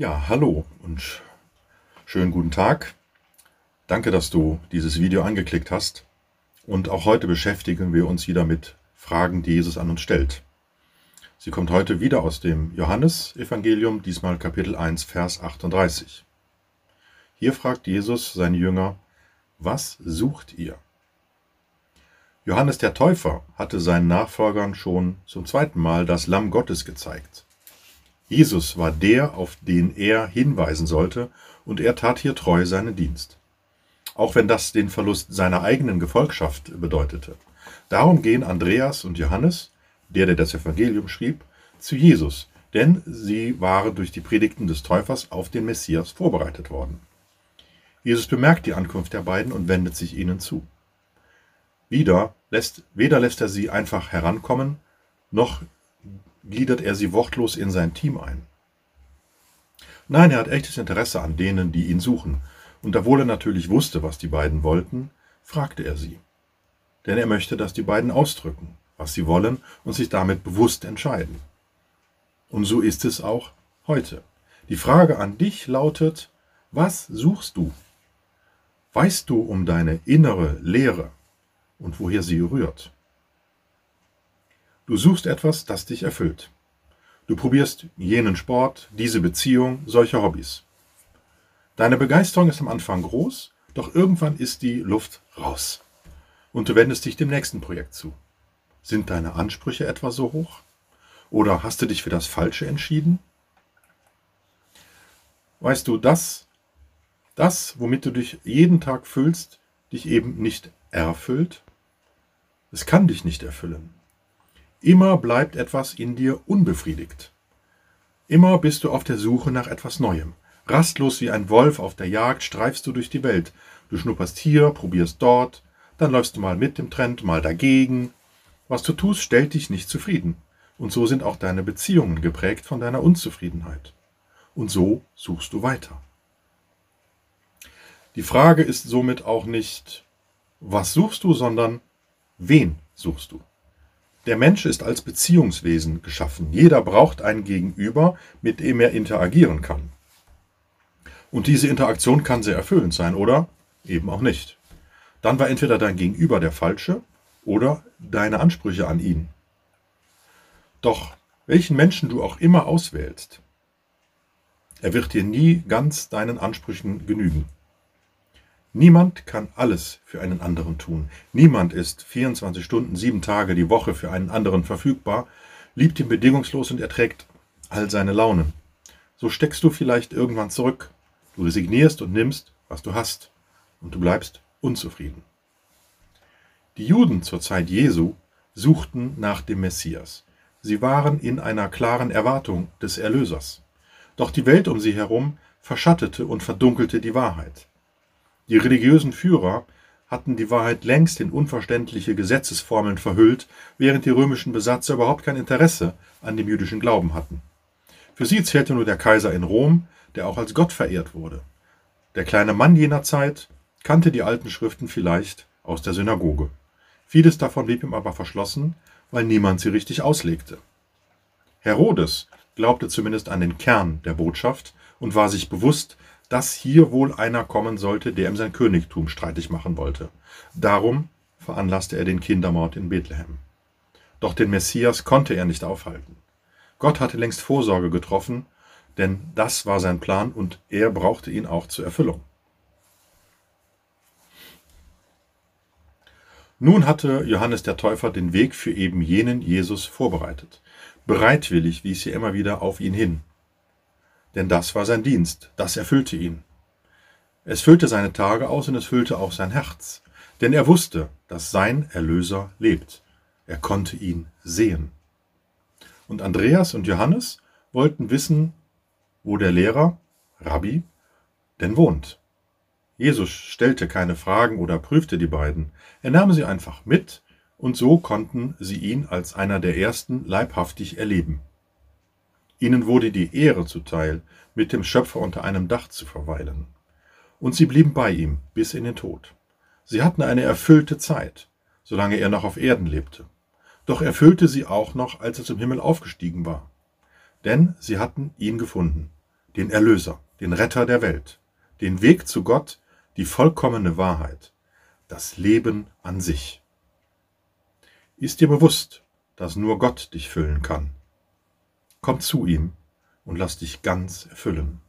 Ja, hallo und schönen guten Tag. Danke, dass du dieses Video angeklickt hast. Und auch heute beschäftigen wir uns wieder mit Fragen, die Jesus an uns stellt. Sie kommt heute wieder aus dem Johannesevangelium, diesmal Kapitel 1, Vers 38. Hier fragt Jesus seine Jünger, was sucht ihr? Johannes der Täufer hatte seinen Nachfolgern schon zum zweiten Mal das Lamm Gottes gezeigt. Jesus war der, auf den er hinweisen sollte, und er tat hier treu seinen Dienst. Auch wenn das den Verlust seiner eigenen Gefolgschaft bedeutete. Darum gehen Andreas und Johannes, der, der das Evangelium schrieb, zu Jesus, denn sie waren durch die Predigten des Täufers auf den Messias vorbereitet worden. Jesus bemerkt die Ankunft der beiden und wendet sich ihnen zu. Wieder lässt, weder lässt er sie einfach herankommen, noch gliedert er sie wortlos in sein Team ein. Nein, er hat echtes Interesse an denen, die ihn suchen, und obwohl er natürlich wusste, was die beiden wollten, fragte er sie. Denn er möchte, dass die beiden ausdrücken, was sie wollen und sich damit bewusst entscheiden. Und so ist es auch heute. Die Frage an dich lautet, was suchst du? Weißt du um deine innere Leere und woher sie rührt? Du suchst etwas, das dich erfüllt. Du probierst jenen Sport, diese Beziehung, solche Hobbys. Deine Begeisterung ist am Anfang groß, doch irgendwann ist die Luft raus. Und du wendest dich dem nächsten Projekt zu. Sind deine Ansprüche etwa so hoch? Oder hast du dich für das Falsche entschieden? Weißt du, das, das, womit du dich jeden Tag füllst, dich eben nicht erfüllt? Es kann dich nicht erfüllen. Immer bleibt etwas in dir unbefriedigt. Immer bist du auf der Suche nach etwas Neuem. Rastlos wie ein Wolf auf der Jagd streifst du durch die Welt. Du schnupperst hier, probierst dort, dann läufst du mal mit dem Trend, mal dagegen. Was du tust, stellt dich nicht zufrieden. Und so sind auch deine Beziehungen geprägt von deiner Unzufriedenheit. Und so suchst du weiter. Die Frage ist somit auch nicht, was suchst du, sondern wen suchst du? Der Mensch ist als Beziehungswesen geschaffen. Jeder braucht ein Gegenüber, mit dem er interagieren kann. Und diese Interaktion kann sehr erfüllend sein oder eben auch nicht. Dann war entweder dein Gegenüber der falsche oder deine Ansprüche an ihn. Doch welchen Menschen du auch immer auswählst, er wird dir nie ganz deinen Ansprüchen genügen. Niemand kann alles für einen anderen tun. Niemand ist 24 Stunden, sieben Tage die Woche für einen anderen verfügbar, liebt ihn bedingungslos und erträgt all seine Launen. So steckst du vielleicht irgendwann zurück. Du resignierst und nimmst, was du hast, und du bleibst unzufrieden. Die Juden zur Zeit Jesu suchten nach dem Messias. Sie waren in einer klaren Erwartung des Erlösers. Doch die Welt um sie herum verschattete und verdunkelte die Wahrheit. Die religiösen Führer hatten die Wahrheit längst in unverständliche Gesetzesformeln verhüllt, während die römischen Besatzer überhaupt kein Interesse an dem jüdischen Glauben hatten. Für sie zählte nur der Kaiser in Rom, der auch als Gott verehrt wurde. Der kleine Mann jener Zeit kannte die alten Schriften vielleicht aus der Synagoge. Vieles davon blieb ihm aber verschlossen, weil niemand sie richtig auslegte. Herodes glaubte zumindest an den Kern der Botschaft und war sich bewusst, dass hier wohl einer kommen sollte, der ihm sein Königtum streitig machen wollte. Darum veranlasste er den Kindermord in Bethlehem. Doch den Messias konnte er nicht aufhalten. Gott hatte längst Vorsorge getroffen, denn das war sein Plan und er brauchte ihn auch zur Erfüllung. Nun hatte Johannes der Täufer den Weg für eben jenen Jesus vorbereitet. Bereitwillig wies er immer wieder auf ihn hin denn das war sein Dienst, das erfüllte ihn. Es füllte seine Tage aus und es füllte auch sein Herz, denn er wusste, dass sein Erlöser lebt. Er konnte ihn sehen. Und Andreas und Johannes wollten wissen, wo der Lehrer, Rabbi, denn wohnt. Jesus stellte keine Fragen oder prüfte die beiden, er nahm sie einfach mit, und so konnten sie ihn als einer der ersten leibhaftig erleben. Ihnen wurde die Ehre zuteil, mit dem Schöpfer unter einem Dach zu verweilen. Und sie blieben bei ihm bis in den Tod. Sie hatten eine erfüllte Zeit, solange er noch auf Erden lebte. Doch erfüllte sie auch noch, als er zum Himmel aufgestiegen war. Denn sie hatten ihn gefunden. den Erlöser, den Retter der Welt, den Weg zu Gott, die vollkommene Wahrheit, das Leben an sich. Ist dir bewusst, dass nur Gott dich füllen kann? Komm zu ihm und lass dich ganz erfüllen.